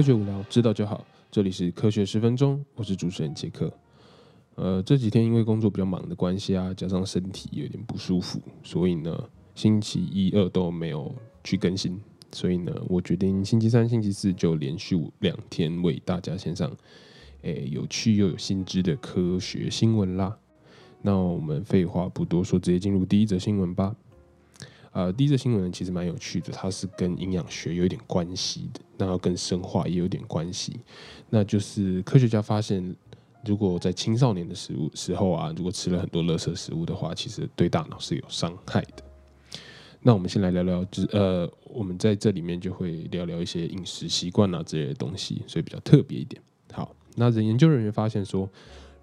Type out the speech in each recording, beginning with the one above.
科学无聊，知道就好。这里是科学十分钟，我是主持人杰克。呃，这几天因为工作比较忙的关系啊，加上身体有点不舒服，所以呢，星期一、二都没有去更新。所以呢，我决定星期三、星期四就连续两天为大家献上，诶，有趣又有新知的科学新闻啦。那我们废话不多说，直接进入第一则新闻吧。呃，第一则新闻其实蛮有趣的，它是跟营养学有一点关系的，那跟生化也有点关系。那就是科学家发现，如果在青少年的食物时候啊，如果吃了很多垃圾食物的话，其实对大脑是有伤害的。那我们先来聊聊，就是呃，我们在这里面就会聊聊一些饮食习惯啊之类的东西，所以比较特别一点。好，那研究人员发现说，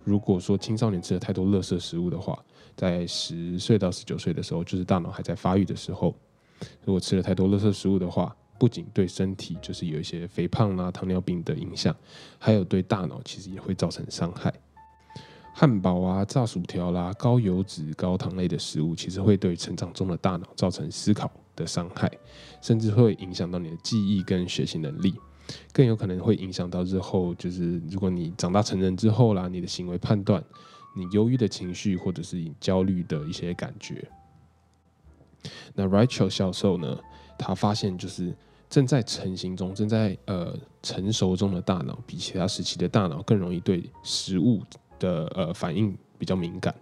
如果说青少年吃了太多垃圾食物的话，在十岁到十九岁的时候，就是大脑还在发育的时候，如果吃了太多垃圾食物的话，不仅对身体就是有一些肥胖啦、糖尿病的影响，还有对大脑其实也会造成伤害。汉堡啊、炸薯条啦、高油脂、高糖类的食物，其实会对成长中的大脑造成思考的伤害，甚至会影响到你的记忆跟学习能力，更有可能会影响到日后，就是如果你长大成人之后啦，你的行为判断。你忧郁的情绪，或者是你焦虑的一些感觉。那 Rachel 教授呢？他发现就是正在成型中、正在呃成熟中的大脑，比其他时期的大脑更容易对食物的呃反应比较敏感。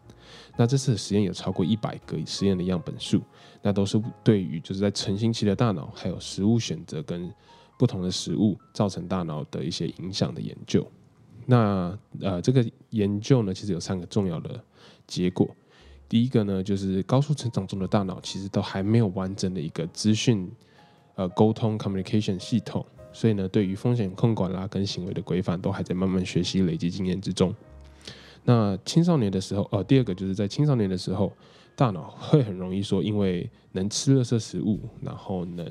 那这次的实验有超过一百个实验的样本数，那都是对于就是在成型期的大脑，还有食物选择跟不同的食物造成大脑的一些影响的研究。那呃，这个研究呢，其实有三个重要的结果。第一个呢，就是高速成长中的大脑其实都还没有完整的一个资讯呃沟通 communication 系统，所以呢，对于风险控管啦跟行为的规范都还在慢慢学习累积经验之中。那青少年的时候，呃，第二个就是在青少年的时候，大脑会很容易说，因为能吃垃圾食物，然后能。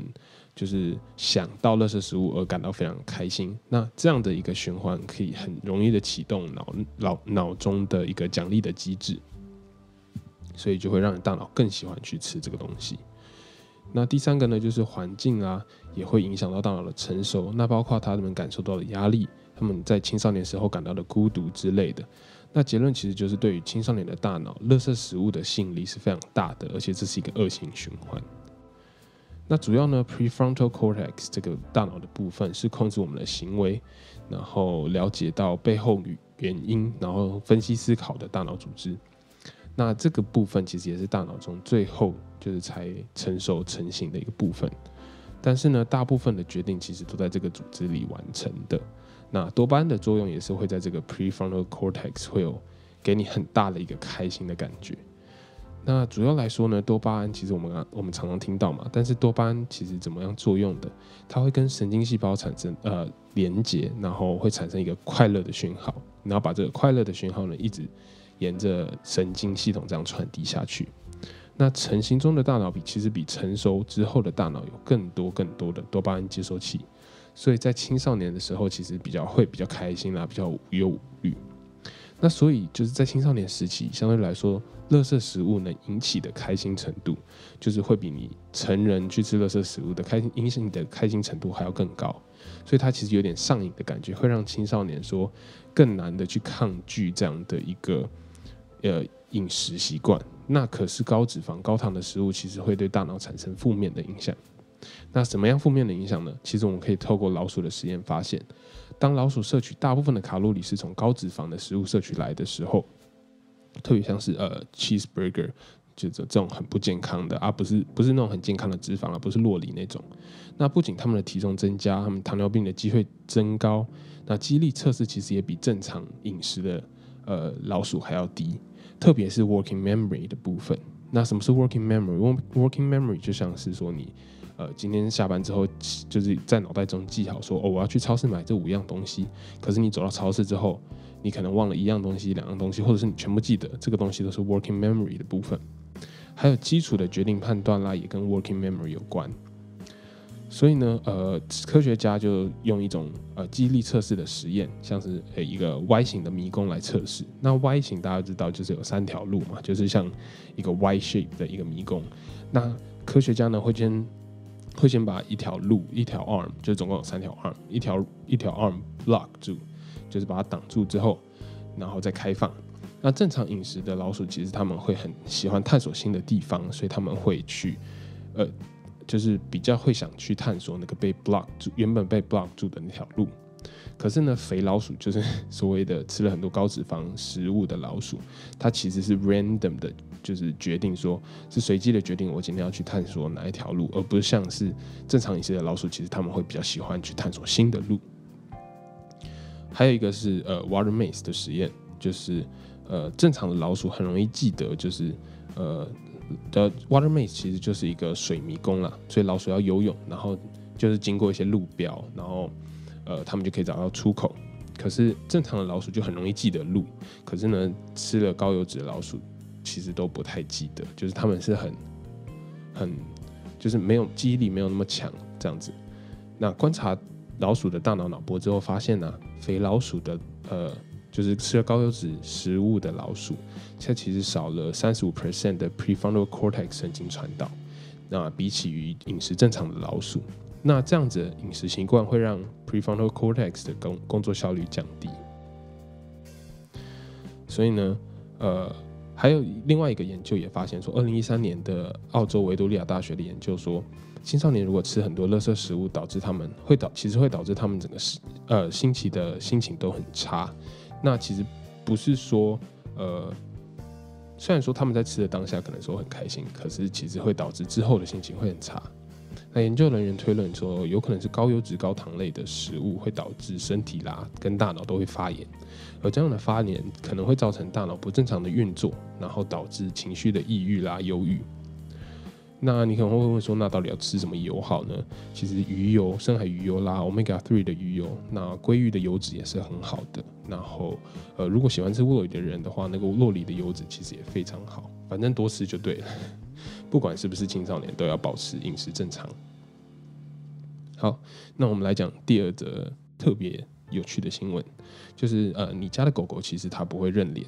就是想到垃圾食物而感到非常开心，那这样的一个循环可以很容易的启动脑脑脑中的一个奖励的机制，所以就会让你大脑更喜欢去吃这个东西。那第三个呢，就是环境啊，也会影响到大脑的成熟，那包括他们感受到的压力，他们在青少年时候感到的孤独之类的。那结论其实就是对于青少年的大脑，垃圾食物的吸引力是非常大的，而且这是一个恶性循环。那主要呢，prefrontal cortex 这个大脑的部分是控制我们的行为，然后了解到背后原因，然后分析思考的大脑组织。那这个部分其实也是大脑中最后就是才成熟成型的一个部分。但是呢，大部分的决定其实都在这个组织里完成的。那多巴胺的作用也是会在这个 prefrontal cortex 会有给你很大的一个开心的感觉。那主要来说呢，多巴胺其实我们我们常常听到嘛，但是多巴胺其实怎么样作用的？它会跟神经细胞产生呃连接，然后会产生一个快乐的讯号，然后把这个快乐的讯号呢一直沿着神经系统这样传递下去。那成型中的大脑比其实比成熟之后的大脑有更多更多的多巴胺接收器，所以在青少年的时候其实比较会比较开心啦，比较无忧无虑。那所以就是在青少年时期，相对来说，垃圾食物能引起的开心程度，就是会比你成人去吃垃圾食物的开心影响你的开心程度还要更高。所以它其实有点上瘾的感觉，会让青少年说更难的去抗拒这样的一个呃饮食习惯。那可是高脂肪、高糖的食物，其实会对大脑产生负面的影响。那什么样负面的影响呢？其实我们可以透过老鼠的实验发现。当老鼠摄取大部分的卡路里是从高脂肪的食物摄取来的时候，特别像是呃 cheeseburger，就这这种很不健康的，而不是不是那种很健康的脂肪而不是洛里那种。那不仅他们的体重增加，他们糖尿病的机会增高。那激励测试其实也比正常饮食的呃老鼠还要低，特别是 working memory 的部分。那什么是 working memory？working memory 就像是说你。呃，今天下班之后，就是在脑袋中记好说，哦，我要去超市买这五样东西。可是你走到超市之后，你可能忘了一样东西、两样东西，或者是你全部记得，这个东西都是 working memory 的部分。还有基础的决定判断啦，也跟 working memory 有关。所以呢，呃，科学家就用一种呃记忆力测试的实验，像是呃一个 Y 型的迷宫来测试。那 Y 型大家知道就是有三条路嘛，就是像一个 Y shape 的一个迷宫。那科学家呢会先会先把一条路、一条 arm，就总共有三条 arm，一条一条 arm block 住，就是把它挡住之后，然后再开放。那正常饮食的老鼠其实他们会很喜欢探索新的地方，所以他们会去，呃，就是比较会想去探索那个被 block 住、原本被 block 住的那条路。可是呢，肥老鼠就是所谓的吃了很多高脂肪食物的老鼠，它其实是 random 的，就是决定说是随机的决定，我今天要去探索哪一条路，而不是像是正常一些的老鼠，其实他们会比较喜欢去探索新的路。还有一个是呃 water maze 的实验，就是呃正常的老鼠很容易记得，就是呃的 water maze 其实就是一个水迷宫啦，所以老鼠要游泳，然后就是经过一些路标，然后。呃，他们就可以找到出口。可是正常的老鼠就很容易记得路，可是呢，吃了高油脂的老鼠其实都不太记得，就是他们是很很就是没有记忆力没有那么强这样子。那观察老鼠的大脑脑波之后，发现呢，肥老鼠的呃，就是吃了高油脂食物的老鼠，它其实少了三十五 percent 的 prefrontal cortex 神经传导。那比起于饮食正常的老鼠。那这样子饮食习惯会让 prefrontal cortex 的工工作效率降低，所以呢，呃，还有另外一个研究也发现说，二零一三年的澳洲维多利亚大学的研究说，青少年如果吃很多垃圾食物，导致他们会导，其实会导致他们整个是呃星期的心情都很差。那其实不是说，呃，虽然说他们在吃的当下可能说很开心，可是其实会导致之后的心情会很差。那研究人员推论说，有可能是高油脂、高糖类的食物会导致身体啦跟大脑都会发炎，而这样的发炎可能会造成大脑不正常的运作，然后导致情绪的抑郁啦、忧郁。那你可能会问说，那到底要吃什么油好呢？其实鱼油、深海鱼油啦、omega three 的鱼油，那鲑鱼的油脂也是很好的。然后，呃，如果喜欢吃洛里的人的话，那个洛里的油脂其实也非常好。反正多吃就对了。不管是不是青少年，都要保持饮食正常。好，那我们来讲第二则特别有趣的新闻，就是呃，你家的狗狗其实它不会认脸。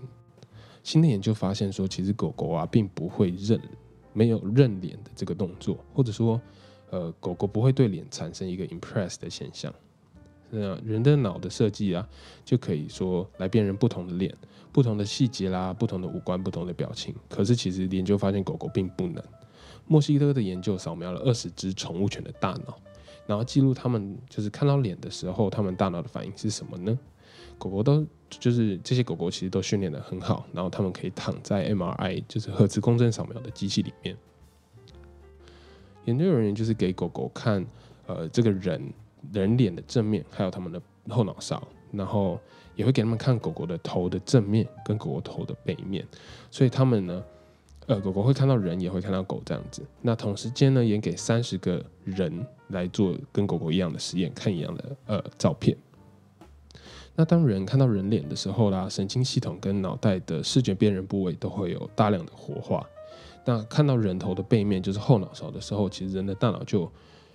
新的研究发现说，其实狗狗啊并不会认，没有认脸的这个动作，或者说，呃，狗狗不会对脸产生一个 impress 的现象。那人的脑的设计啊，就可以说来辨认不同的脸、不同的细节啦、不同的五官、不同的表情。可是其实研究发现，狗狗并不能。墨西哥的研究扫描了二十只宠物犬的大脑，然后记录它们就是看到脸的时候，它们大脑的反应是什么呢？狗狗都就是这些狗狗其实都训练的很好，然后它们可以躺在 MRI 就是核磁共振扫描的机器里面。研究人员就是给狗狗看呃这个人人脸的正面，还有他们的后脑勺，然后也会给他们看狗狗的头的正面跟狗狗头的背面，所以他们呢。呃，狗狗会看到人，也会看到狗这样子。那同时间呢，也给三十个人来做跟狗狗一样的实验，看一样的呃照片。那当人看到人脸的时候啦，神经系统跟脑袋的视觉辨认部位都会有大量的活化。那看到人头的背面，就是后脑勺的时候，其实人的大脑就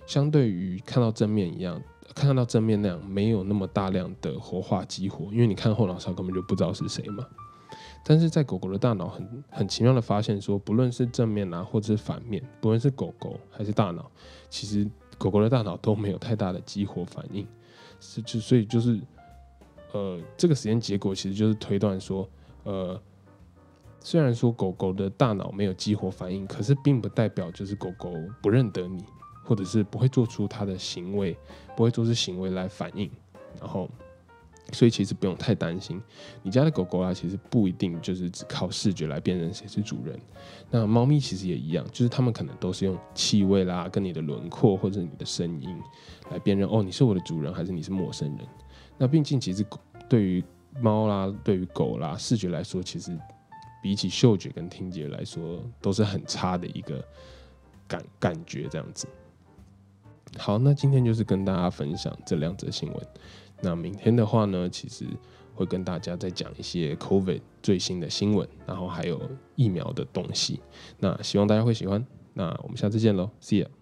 相对于看到正面一样，看到正面那样没有那么大量的活化激活，因为你看后脑勺根本就不知道是谁嘛。但是在狗狗的大脑很很奇妙的发现说，不论是正面啊，或者是反面，不论是狗狗还是大脑，其实狗狗的大脑都没有太大的激活反应，是就所以就是，呃，这个实验结果其实就是推断说，呃，虽然说狗狗的大脑没有激活反应，可是并不代表就是狗狗不认得你，或者是不会做出它的行为，不会做出行为来反应，然后。所以其实不用太担心，你家的狗狗啊，其实不一定就是只靠视觉来辨认谁是主人。那猫咪其实也一样，就是它们可能都是用气味啦、跟你的轮廓或者你的声音来辨认哦，你是我的主人还是你是陌生人。那毕竟其实对于猫啦、对于狗啦，视觉来说，其实比起嗅觉跟听觉来说，都是很差的一个感感觉这样子。好，那今天就是跟大家分享这两则新闻。那明天的话呢，其实会跟大家再讲一些 COVID 最新的新闻，然后还有疫苗的东西。那希望大家会喜欢。那我们下次见喽，See you。